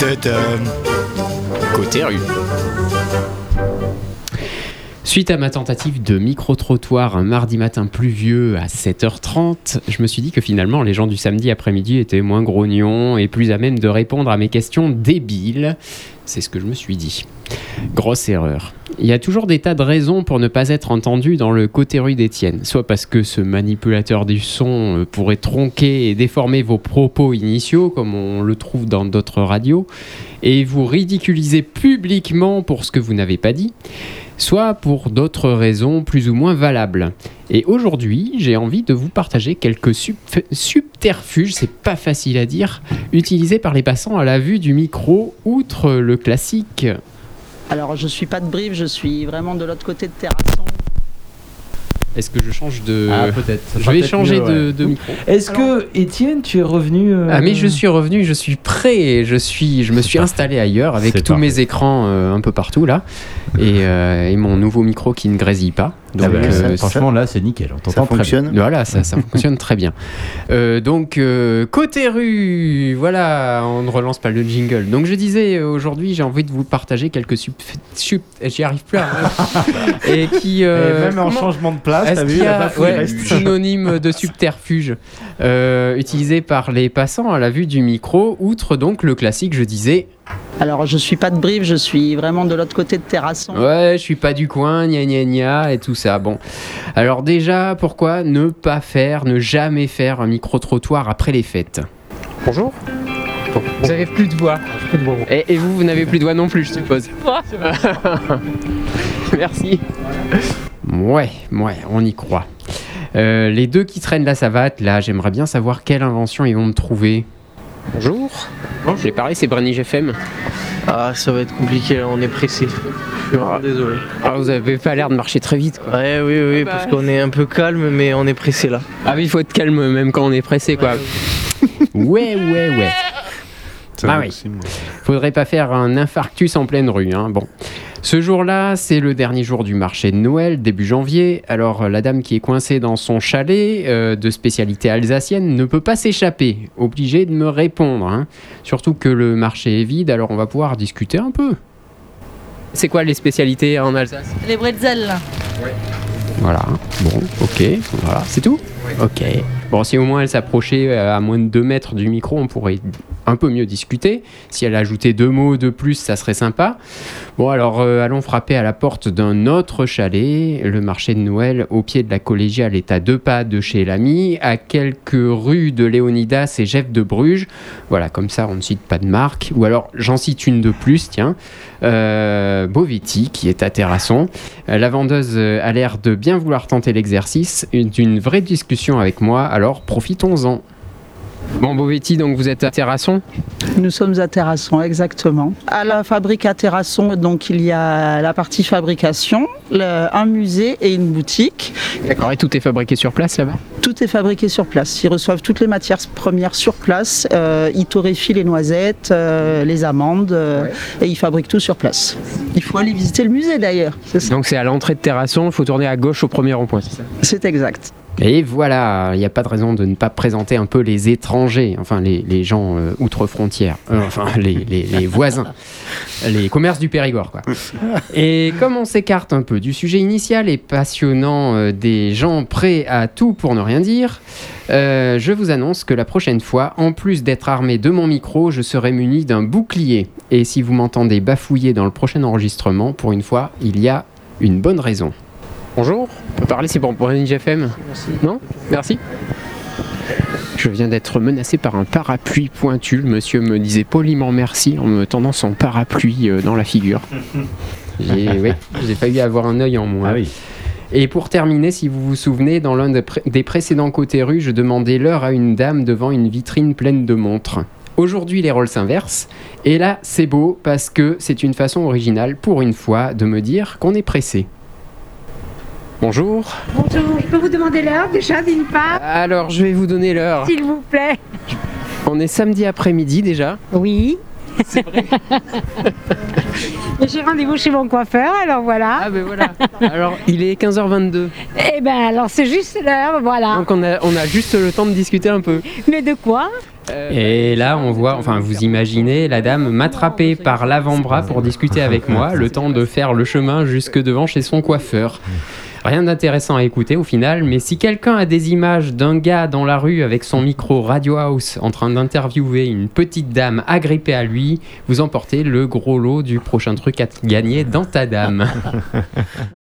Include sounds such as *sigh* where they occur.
Tadam. Côté rue. Suite à ma tentative de micro-trottoir un mardi matin pluvieux à 7h30, je me suis dit que finalement les gens du samedi après-midi étaient moins grognons et plus à même de répondre à mes questions débiles. C'est ce que je me suis dit. Grosse erreur. Il y a toujours des tas de raisons pour ne pas être entendu dans le côté rue d'Étienne. Soit parce que ce manipulateur du son euh, pourrait tronquer et déformer vos propos initiaux, comme on le trouve dans d'autres radios, et vous ridiculiser publiquement pour ce que vous n'avez pas dit soit pour d'autres raisons plus ou moins valables. Et aujourd'hui, j'ai envie de vous partager quelques subterfuges, c'est pas facile à dire, utilisés par les passants à la vue du micro, outre le classique. Alors, je suis pas de Brive, je suis vraiment de l'autre côté de Terrasson. Est-ce que je change de. Ah, peut-être. Je vais changer mieux, de, ouais. de micro. Est-ce que, Étienne, tu es revenu euh, Ah mais je suis revenu, je suis prêt, je suis, je me suis installé ailleurs avec tous parfait. mes écrans euh, un peu partout là et, euh, et mon nouveau micro qui ne grésille pas. Ah Donc bah, euh, ça, franchement, là, c'est nickel. On Ça t'entend très bien. fonctionne? Voilà, ça, ça *laughs* fonctionne très bien. Euh, donc, euh, côté rue, voilà, on ne relance pas le jingle. Donc, je disais, aujourd'hui, j'ai envie de vous partager quelques sup J'y arrive plus. hein. *laughs* et qui... euh, Et même en changement de place, t'as vu, qu'il y la a bafouille ouais, reste. synonyme de subterfuge euh, utilisé par les passants à la vue du micro, outre donc le classique, je disais, Alors, je suis pas de Brive, je suis vraiment de l'autre côté de Terrasson. Ouais, je suis pas du coin, gna gna gna, et tout ça. Bon. Alors, déjà, pourquoi ne pas faire, ne jamais faire un micro-trottoir après les fêtes? Bonjour. Vous avez plus de voix. Et, et vous, vous n'avez plus de voix non plus, je suppose. *laughs* Merci. Ouais, ouais, on y croit. Euh, les deux qui traînent la savate, là, j'aimerais bien savoir quelle invention ils vont me trouver. Bonjour. J'ai parlé, c'est Brenny FM. Ah, ça va être compliqué là, on est pressé. Je suis vraiment désolé. Ah, vous avez pas l'air de marcher très vite, quoi. Ouais, oui, oui, parce qu'on est un peu calme, mais on est pressé là. Ah oui, il faut être calme même quand on est pressé, quoi. Ouais, ouais, ouais. Ah oui. Faudrait pas faire un infarctus en pleine rue, hein. Bon. Ce jour-là, c'est le dernier jour du marché de Noël, début janvier. Alors, la dame qui est coincée dans son chalet euh, de spécialité alsacienne ne peut pas s'échapper. Obligée de me répondre. hein. Surtout que le marché est vide, alors on va pouvoir discuter un peu. C'est quoi les spécialités en Alsace? Les bretzels. Voilà, bon, ok, voilà, c'est tout Ok. Bon, si au moins elle s'approchait euh, à moins de 2 mètres du micro, on pourrait un peu mieux discuter. Si elle ajoutait deux mots de plus, ça serait sympa. Bon, alors euh, allons frapper à la porte d'un autre chalet. Le marché de Noël, au pied de la collégiale, est à deux pas de chez l'ami, à quelques rues de Léonidas et Jeff de Bruges. Voilà, comme ça, on ne cite pas de marque. Ou alors, j'en cite une de plus, tiens. Euh, qui est à Terrasson. Euh, La vendeuse euh, a l'air de bien vouloir tenter l'exercice une- d'une vraie discussion avec moi, alors profitons-en. Bon, Bovetti, donc vous êtes à Terrasson Nous sommes à Terrasson, exactement. À la fabrique à Terrasson, donc il y a la partie fabrication, le- un musée et une boutique. D'accord, et tout est fabriqué sur place là-bas Tout est fabriqué sur place. Ils reçoivent toutes les matières premières sur place. Euh, ils torréfient les noisettes, euh, les amandes, euh, et ils fabriquent tout sur place. Il faut aller visiter le musée d'ailleurs. Donc c'est à l'entrée de Terrasson, il faut tourner à gauche au premier rond-point, c'est ça C'est exact. Et voilà, il n'y a pas de raison de ne pas présenter un peu les étrangers, enfin les, les gens euh, outre-frontières, Euh, *laughs* enfin les, les- les voisins, les commerces du Périgord. Quoi. *laughs* Et comme on s'écarte un peu du sujet initial et passionnant euh, des gens prêts à tout pour ne rien dire, euh, je vous annonce que la prochaine fois, en plus d'être armé de mon micro, je serai muni d'un bouclier. Et si vous m'entendez bafouiller dans le prochain enregistrement, pour une fois, il y a une bonne raison. Bonjour, on peut parler, c'est pour pour NGFM Non? Merci. Je viens d'être menacé par un parapluie pointu. Le monsieur me disait poliment merci en me tendant son parapluie euh, dans la figure. *laughs* J'ai ouais, failli avoir un œil en moins. Ah oui. Et pour terminer, si vous vous souvenez, dans l'un des, pré- des précédents côtés rue, je demandais l'heure à une dame devant une vitrine pleine de montres. Aujourd'hui, les rôles s'inversent. Et là, c'est beau parce que c'est une façon originale, pour une fois, de me dire qu'on est pressé. Bonjour. Bonjour, je peux vous demander l'heure déjà d'une part, Alors, je vais vous donner l'heure. s'il vous plaît On est samedi après-midi déjà. Oui. C'est vrai. *laughs* J'ai rendez-vous chez mon coiffeur, alors voilà. Ah ben voilà. Alors, il est 15h22. Eh ben alors c'est juste l'heure, voilà. Donc on a, on a juste le temps de discuter un peu. Mais de quoi Et là, on voit, enfin, vous imaginez la dame m'attraper par l'avant-bras pour discuter avec moi, le temps de faire le chemin jusque devant chez son coiffeur. Rien d'intéressant à écouter au final, mais si quelqu'un a des images d'un gars dans la rue avec son micro Radio House en train d'interviewer une petite dame agrippée à lui, vous emportez le gros lot du prochain truc à gagner dans ta dame. *laughs*